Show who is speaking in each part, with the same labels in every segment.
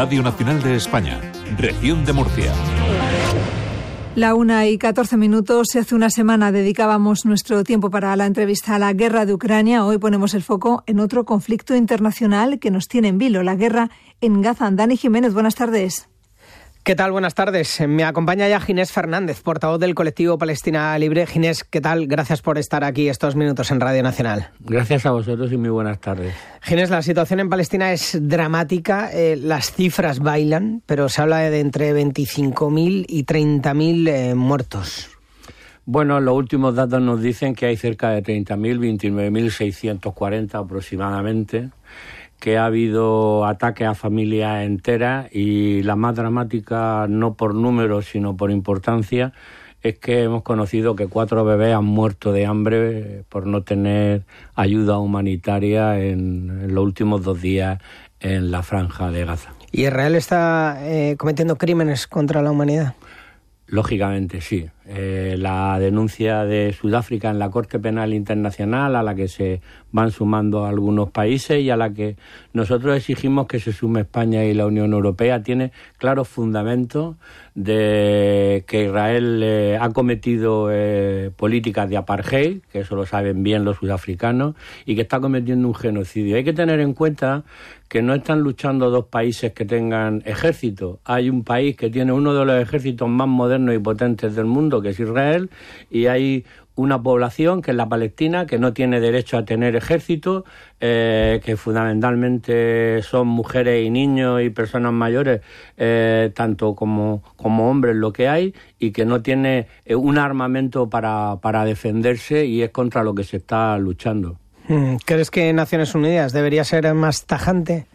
Speaker 1: Radio Nacional de España, región de Murcia.
Speaker 2: La una y catorce minutos. Hace una semana dedicábamos nuestro tiempo para la entrevista a la guerra de Ucrania. Hoy ponemos el foco en otro conflicto internacional que nos tiene en vilo, la guerra en Gaza. Dani Jiménez, buenas tardes.
Speaker 3: ¿Qué tal? Buenas tardes. Me acompaña ya Ginés Fernández, portavoz del colectivo Palestina Libre. Ginés, ¿qué tal? Gracias por estar aquí estos minutos en Radio Nacional.
Speaker 4: Gracias a vosotros y muy buenas tardes.
Speaker 3: Ginés, la situación en Palestina es dramática. Eh, las cifras bailan, pero se habla de entre 25.000 y 30.000 eh, muertos.
Speaker 4: Bueno, los últimos datos nos dicen que hay cerca de 30.000, 29.640 aproximadamente que ha habido ataques a familias enteras y la más dramática, no por números, sino por importancia, es que hemos conocido que cuatro bebés han muerto de hambre por no tener ayuda humanitaria en, los últimos dos días en la franja de Gaza.
Speaker 3: ¿Y Israel está eh, cometiendo crímenes contra la humanidad?
Speaker 4: Lógicamente, sí. Eh, la denuncia de Sudáfrica en la Corte Penal Internacional, a la que se van sumando algunos países y a la que nosotros exigimos que se sume España y la Unión Europea, tiene claros fundamentos de que Israel eh, ha cometido eh, políticas de apartheid, que eso lo saben bien los sudafricanos, y que está cometiendo un genocidio. Hay que tener en cuenta que no están luchando dos países que tengan ejército. Hay un país que tiene uno de los ejércitos más modernos y potentes del mundo, que es Israel, y hay una población que es la palestina, que no tiene derecho a tener ejército, eh, que fundamentalmente son mujeres y niños y personas mayores, eh, tanto como, como hombres lo que hay, y que no tiene eh, un armamento para, para defenderse y es contra lo que se está luchando.
Speaker 3: Mm, ¿Crees que Naciones Unidas debería ser más tajante?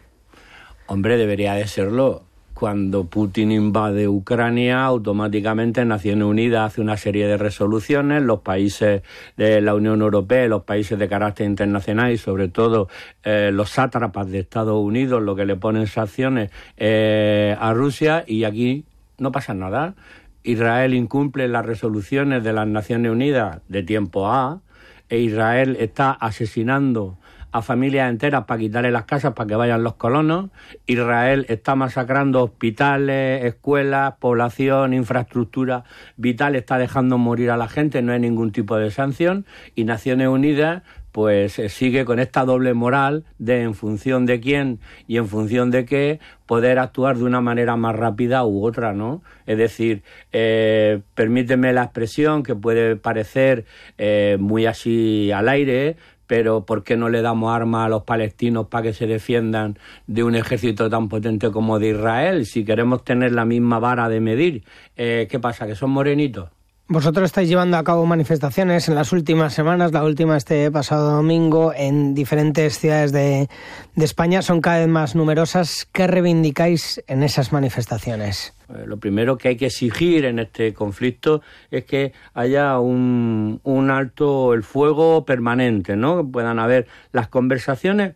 Speaker 4: Hombre, debería de serlo. Cuando Putin invade Ucrania, automáticamente Naciones Unidas hace una serie de resoluciones, los países de la Unión Europea, los países de carácter internacional y sobre todo eh, los sátrapas de Estados Unidos, lo que le ponen sanciones eh, a Rusia y aquí no pasa nada. Israel incumple las resoluciones de las Naciones Unidas de tiempo A, e Israel está asesinando a familias enteras para quitarle las casas para que vayan los colonos. Israel está masacrando hospitales, escuelas, población, infraestructura vital, está dejando morir a la gente, no hay ningún tipo de sanción. Y Naciones Unidas pues eh, sigue con esta doble moral de en función de quién y en función de qué poder actuar de una manera más rápida u otra, ¿no? Es decir, eh, permíteme la expresión que puede parecer eh, muy así al aire, pero ¿por qué no le damos armas a los palestinos para que se defiendan de un ejército tan potente como de Israel? Si queremos tener la misma vara de medir, ¿qué pasa? ¿Que son morenitos?
Speaker 3: Vosotros estáis llevando a cabo manifestaciones en las últimas semanas, la última este pasado domingo, en diferentes ciudades de, España. Son cada vez más numerosas. ¿Qué reivindicáis en esas manifestaciones?
Speaker 4: Eh, lo primero que hay que exigir en este conflicto es que haya un, alto el fuego permanente, ¿no? Que puedan haber las conversaciones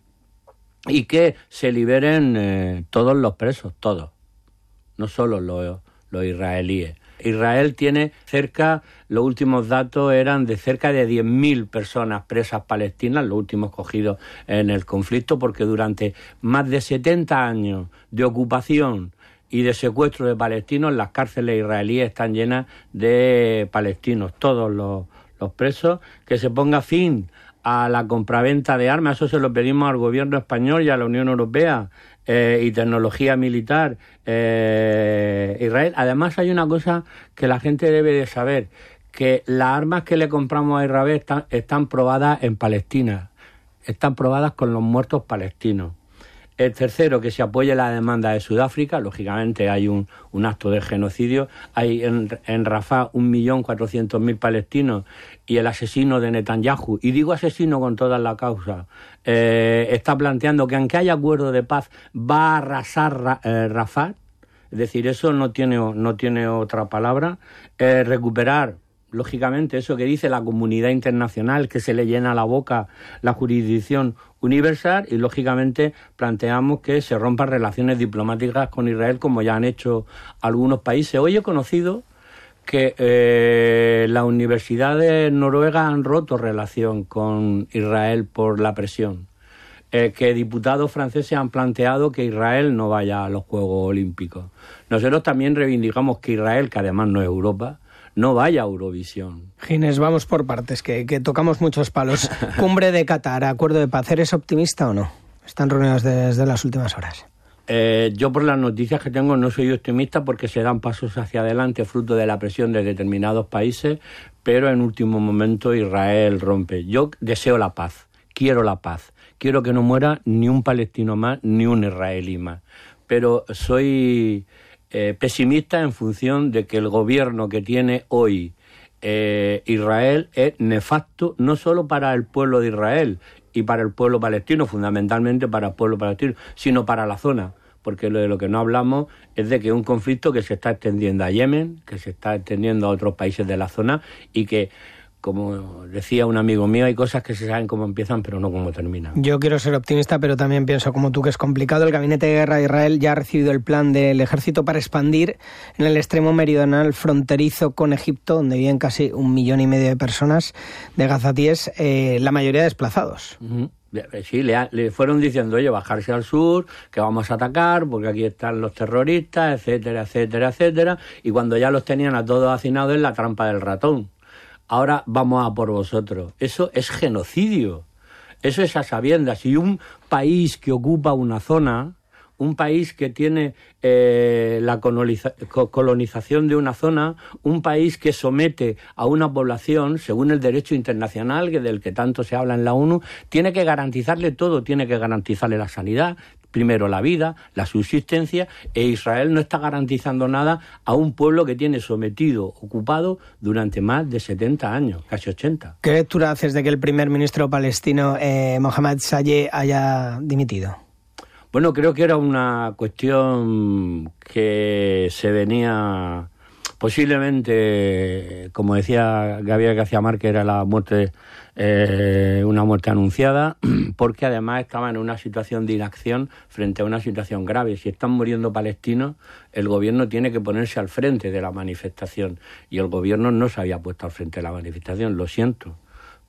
Speaker 4: y que se liberen eh, todos los presos, todos, no solo los israelíes. Israel tiene cerca, los últimos datos eran de cerca de 10.000 personas presas palestinas, los últimos cogidos en el conflicto, porque durante más de 70 años de ocupación y de secuestro de palestinos, las cárceles israelíes están llenas de palestinos, todos los, los presos, que se ponga fin a la compraventa de armas, eso se lo pedimos al gobierno español y a la Unión Europea, eh, y tecnología militar eh, Israel. Además hay una cosa que la gente debe de saber, que las armas que le compramos a Israel están, están probadas en Palestina, están probadas con los muertos palestinos. El tercero, que se apoye la demanda de Sudáfrica. Lógicamente hay un, acto de genocidio. Hay en, en Rafah un millón cuatrocientos mil palestinos y el asesino de Netanyahu, y digo asesino con toda la causa, eh, está planteando que aunque haya acuerdo de paz va a arrasar eh, Rafah. Es decir, eso no tiene, no tiene otra palabra. Eh, recuperar lógicamente, eso que dice la comunidad internacional, que se le llena la boca la jurisdicción universal y, lógicamente, planteamos que se rompan relaciones diplomáticas con Israel, como ya han hecho algunos países. Hoy he conocido que eh, las universidades noruegas han roto relación con Israel por la presión. eh, que diputados franceses han planteado que Israel no vaya a los Juegos Olímpicos. Nosotros también reivindicamos que Israel, que además no es Europa, no vaya a Eurovisión.
Speaker 3: Ginés, vamos por partes, que, tocamos muchos palos. Cumbre de Qatar, acuerdo de paz, ¿eres optimista o no? Están reunidos desde las últimas horas.
Speaker 4: Eh, yo por las noticias que tengo no soy optimista porque se dan pasos hacia adelante fruto de la presión de determinados países, pero en último momento Israel rompe. Yo deseo la paz, quiero la paz, quiero que no muera ni un palestino más ni un israelí más, pero soy eh, pesimista en función de que el gobierno que tiene hoy eh, Israel es nefasto no solo para el pueblo de Israel y para el pueblo palestino, fundamentalmente para el pueblo palestino, sino para la zona porque lo de lo que no hablamos es de que un conflicto que se está extendiendo a Yemen, que se está extendiendo a otros países de la zona y que como decía un amigo mío, hay cosas que se saben cómo empiezan, pero no cómo terminan.
Speaker 3: Yo quiero ser optimista, pero también pienso como tú que es complicado. El Gabinete de Guerra de Israel ya ha recibido el plan del ejército para expandir en el extremo meridional fronterizo con Egipto, donde viven casi un millón y medio de personas de gazatíes, eh, la mayoría desplazados.
Speaker 4: Sí, le, le, fueron diciendo, oye, bajarse al sur, que vamos a atacar, porque aquí están los terroristas, etcétera, etcétera, etcétera. Y cuando ya los tenían a todos hacinados en la trampa del ratón ahora vamos a por vosotros. Eso es genocidio. Eso es a sabiendas. Si un país que ocupa una zona, un país que tiene eh, la colonización de una zona, un país que somete a una población, según el derecho internacional, que del que tanto se habla en la ONU, tiene que garantizarle todo, tiene que garantizarle la sanidad, primero la vida, la subsistencia, e Israel no está garantizando nada a un pueblo que tiene sometido, ocupado durante más de 70 años, casi 80.
Speaker 3: ¿Qué lectura haces de que el primer ministro palestino, eh, Mohamed Sayeh, haya dimitido?
Speaker 4: Bueno, creo que era una cuestión que se venía posiblemente, como decía Gabriel García Márquez, era la muerte eh, una muerte anunciada, porque además estaba en una situación de inacción frente a una situación grave. Si están muriendo palestinos, el gobierno tiene que ponerse al frente de la manifestación y el gobierno no se había puesto al frente de la manifestación, lo siento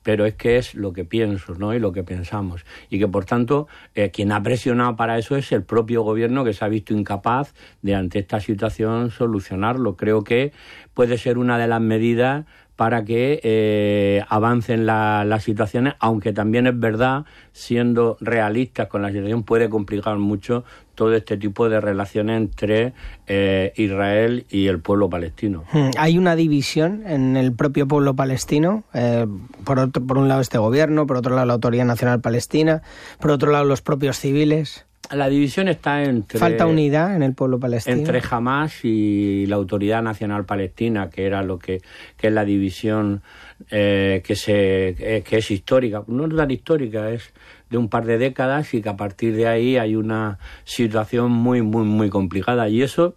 Speaker 4: pero es que es lo que pienso ¿no? y lo que pensamos. Y que, por tanto, eh, quien ha presionado para eso es el propio gobierno que se ha visto incapaz de, ante esta situación, solucionarlo. Creo que puede ser una de las medidas para que eh, avancen las situaciones, aunque también es verdad, siendo realistas con la situación, puede complicar mucho todo este tipo de relaciones entre eh, Israel y el pueblo palestino.
Speaker 3: Hmm, hay una división en el propio pueblo palestino, eh, por, por un lado este gobierno, por otro lado la Autoridad Nacional Palestina, por otro lado los propios civiles.
Speaker 4: La división está entre...
Speaker 3: Falta unidad en el pueblo palestino.
Speaker 4: Entre Hamas y la Autoridad Nacional Palestina, que era lo que, que es la división eh, que, se, eh, que es histórica. No es tan histórica, es de un par de décadas y que a partir de ahí hay una situación muy, muy, muy complicada. Y eso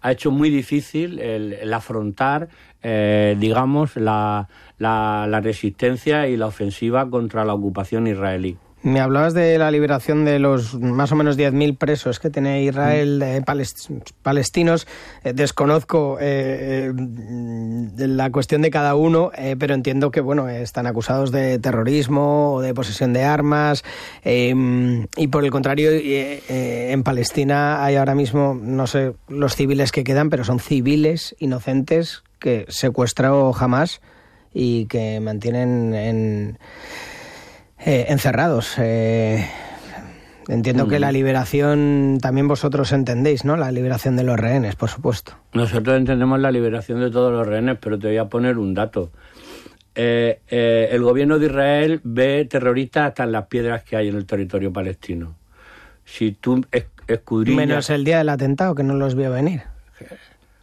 Speaker 4: ha hecho muy difícil el, afrontar, eh, digamos, la, la, la resistencia y la ofensiva contra la ocupación israelí.
Speaker 3: Me hablabas de la liberación de los más o menos 10.000 presos que tiene Israel, palestinos. Eh, desconozco eh, eh, la cuestión de cada uno, pero entiendo que bueno están acusados de terrorismo o de posesión de armas. y por el contrario, en Palestina hay ahora mismo, no sé los civiles que quedan, pero son civiles inocentes que secuestrado jamás y que mantienen en eh, encerrados. Eh, entiendo que la mm. liberación también vosotros entendéis, ¿no? La liberación de los rehenes, por supuesto.
Speaker 4: Nosotros entendemos la liberación de todos los rehenes, pero te voy a poner un dato. Eh, el gobierno de Israel ve terroristas hasta en las piedras que hay en el territorio palestino. Si tú escudriñas...
Speaker 3: Menos el día del atentado, que no los vio venir.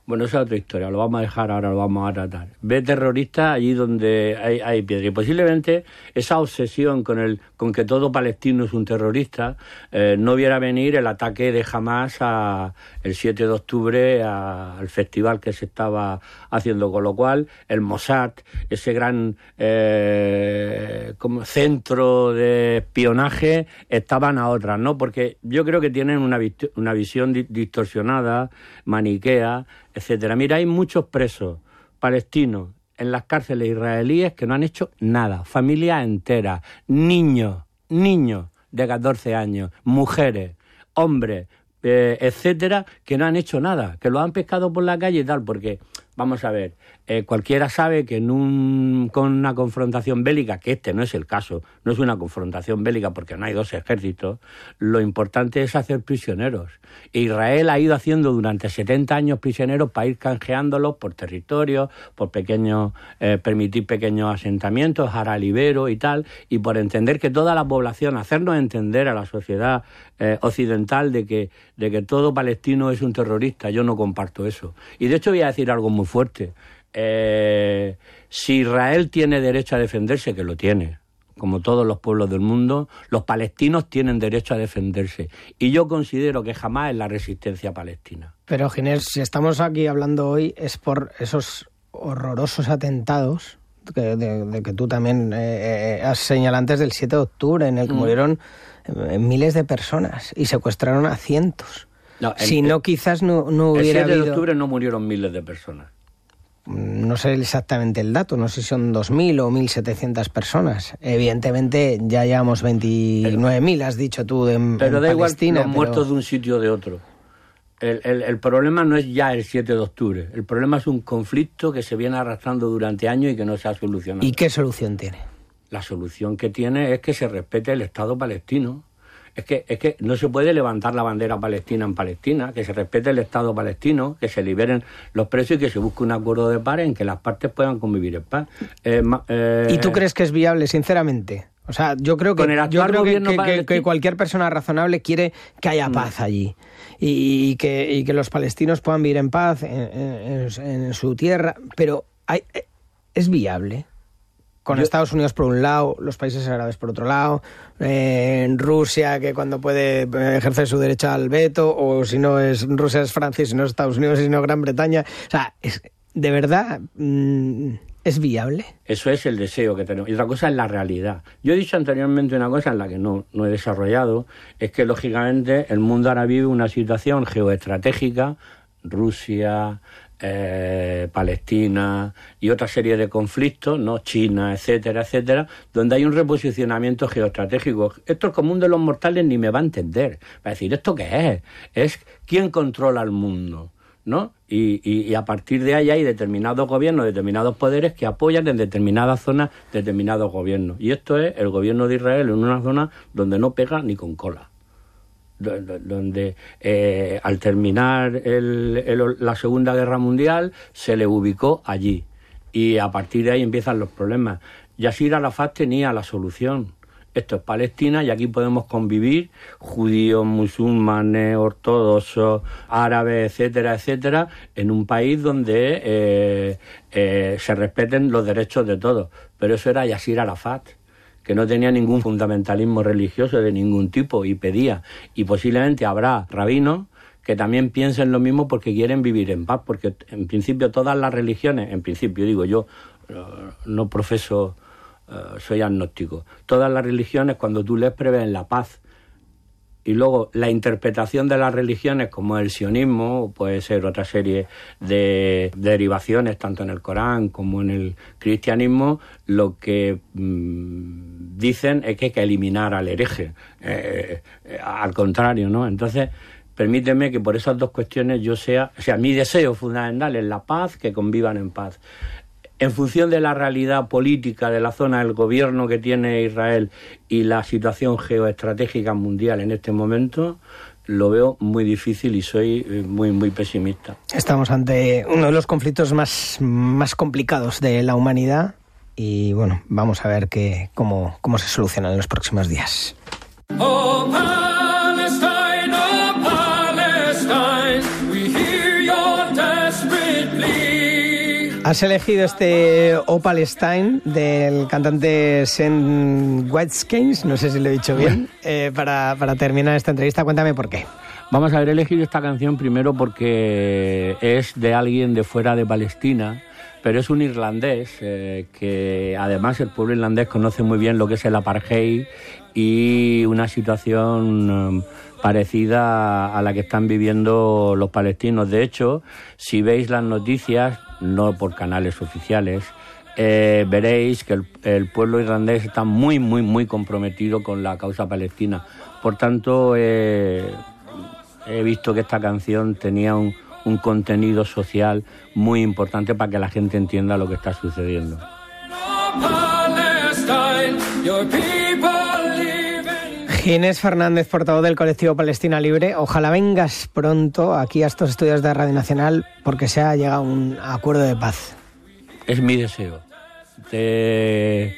Speaker 4: Bueno, esa es otra historia, lo vamos a dejar ahora, lo vamos a tratar. Ve terroristas allí donde hay, hay piedra. Y posiblemente esa obsesión con, el, con que todo palestino es un terrorista eh, no viera venir el ataque de Hamas a, el 7 de octubre al festival que se estaba haciendo. Con lo cual, el Mossad, ese gran eh, como centro de espionaje, estaban a otras, ¿no? Porque yo creo que tienen una, una visión distorsionada, maniquea, etcétera. Mira, hay muchos presos palestinos en las cárceles israelíes que no han hecho nada, familias enteras, niños, niños de 14 años, mujeres, hombres, eh, etcétera, que no han hecho nada, que lo han pescado por la calle y tal, porque, vamos a ver, eh, cualquiera sabe que en un, con una confrontación bélica, que este no es el caso, no es una confrontación bélica porque no hay dos ejércitos, lo importante es hacer prisioneros. Israel ha ido haciendo durante 70 años prisioneros para ir canjeándolos por territorios, por pequeños, eh, permitir pequeños asentamientos, ahora libero y tal, y por entender que toda la población, hacernos entender a la sociedad eh, occidental de que, de que todo palestino es un terrorista. Yo no comparto eso. Y de hecho voy a decir algo muy fuerte. Eh, si Israel tiene derecho a defenderse, que lo tiene, como todos los pueblos del mundo, los palestinos tienen derecho a defenderse. Y yo considero que jamás es la resistencia palestina.
Speaker 3: Pero, Ginés, si estamos aquí hablando hoy es por esos horrorosos atentados de, que tú también eh, eh, has señalado antes del 7 de octubre, en el que mm. murieron miles de personas y secuestraron a cientos. si no, quizás no, hubiera
Speaker 4: El 7 de octubre no murieron miles de personas
Speaker 3: no sé exactamente el dato, no sé si son 2.000 o 1.700 personas. Evidentemente ya llevamos 29.000, has dicho tú, en,
Speaker 4: pero da
Speaker 3: Palestina.
Speaker 4: Igual los muertos de un sitio o de otro. El, el, problema no es ya el 7 de octubre, el problema es un conflicto que se viene arrastrando durante años y que no se ha solucionado.
Speaker 3: ¿Y qué solución tiene?
Speaker 4: La solución que tiene es que se respete el Estado palestino es que, es que no se puede levantar la bandera palestina en Palestina, que se respete el Estado palestino, que se liberen los presos y que se busque un acuerdo de paz en que las partes puedan convivir en paz.
Speaker 3: Eh, eh, ¿Y tú crees que es viable, sinceramente? O sea, yo creo que, yo creo que, cualquier persona razonable quiere que haya mm. paz allí y, que, y que los palestinos puedan vivir en paz en, en su tierra, pero hay, es viable con Estados Unidos por un lado, los países árabes por otro lado, en Rusia que cuando puede eh, ejercer su derecho al veto, o si no es Rusia es Francia, si no es Estados Unidos, si no Gran Bretaña. O sea, es, de verdad mm, es viable.
Speaker 4: Eso es el deseo que tenemos. Y otra cosa es la realidad. Yo he dicho anteriormente una cosa en la que no, no he desarrollado, es que lógicamente el mundo ahora vive una situación geoestratégica, Rusia, eh, Palestina y otra serie de conflictos, ¿no? China, etcétera, etcétera, donde hay un reposicionamiento geoestratégico. Esto el común de los mortales ni me va a entender. Va a decir, ¿esto qué es? Es quién controla el mundo. ¿no? Y, a partir de ahí hay determinados gobiernos, determinados poderes que apoyan en determinadas zonas determinados gobiernos. Y esto es el gobierno de Israel en una zona donde no pega ni con cola donde eh, al terminar la Segunda Guerra Mundial se le ubicó allí y a partir de ahí empiezan los problemas. Yasir Arafat tenía la solución. Esto es Palestina y aquí podemos convivir judíos, musulmanes, ortodoxos, árabes, etcétera, etcétera, en un país donde eh, eh, se respeten los derechos de todos. Pero eso era Yasir Arafat que no tenía ningún fundamentalismo religioso de ningún tipo y pedía, y posiblemente habrá rabinos que también piensen lo mismo porque quieren vivir en paz, porque en principio todas las religiones, en principio digo yo, eh, no profeso, eh, soy agnóstico, todas las religiones cuando tú les prevén la paz y luego la interpretación de las religiones como el sionismo, puede ser otra serie de derivaciones tanto en el Corán como en el cristianismo, lo que mm, dicen es que hay que eliminar al hereje, eh, eh, al contrario, ¿no? Entonces, permíteme que por esas dos cuestiones yo sea, o sea, mi deseo fundamental es la paz, que convivan en paz en función de la realidad política de la zona, el gobierno que tiene Israel y la situación geoestratégica mundial en este momento, lo veo muy difícil y soy eh, muy, muy pesimista.
Speaker 3: Estamos ante uno de los conflictos más, más complicados de la humanidad y bueno, vamos a ver que, cómo, cómo se soluciona en los próximos días. Oh, Has elegido este Opal Stein del cantante Sen Whiteskins, no sé si lo he dicho bien, eh, para, terminar esta entrevista. Cuéntame por qué.
Speaker 4: Vamos a haber elegido esta canción primero porque es de alguien de fuera de Palestina, pero es un irlandés eh, que además el pueblo irlandés conoce muy bien lo que es el apartheid y una situación um, parecida a la que están viviendo los palestinos. De hecho, si veis las noticias, no por canales oficiales, eh, veréis que el, pueblo irlandés está muy, muy, muy comprometido con la causa palestina. Por tanto, he visto que esta canción tenía un contenido social muy importante para que la gente entienda lo que está sucediendo.
Speaker 3: Ginés Fernández, portavoz del colectivo Palestina Libre, ojalá vengas pronto aquí a estos estudios de Radio Nacional porque se ha llegado a un acuerdo de paz.
Speaker 4: Es mi deseo. Te,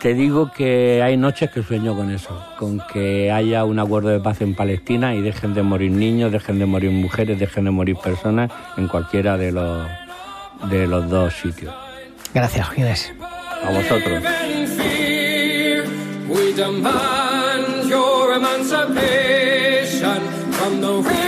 Speaker 4: te digo que hay noches que sueño con eso, con que haya un acuerdo de paz en Palestina y dejen de morir niños, dejen de morir mujeres, dejen de morir personas en cualquiera de los, de los dos sitios.
Speaker 3: Gracias, Ginés.
Speaker 4: A vosotros. emancipation from the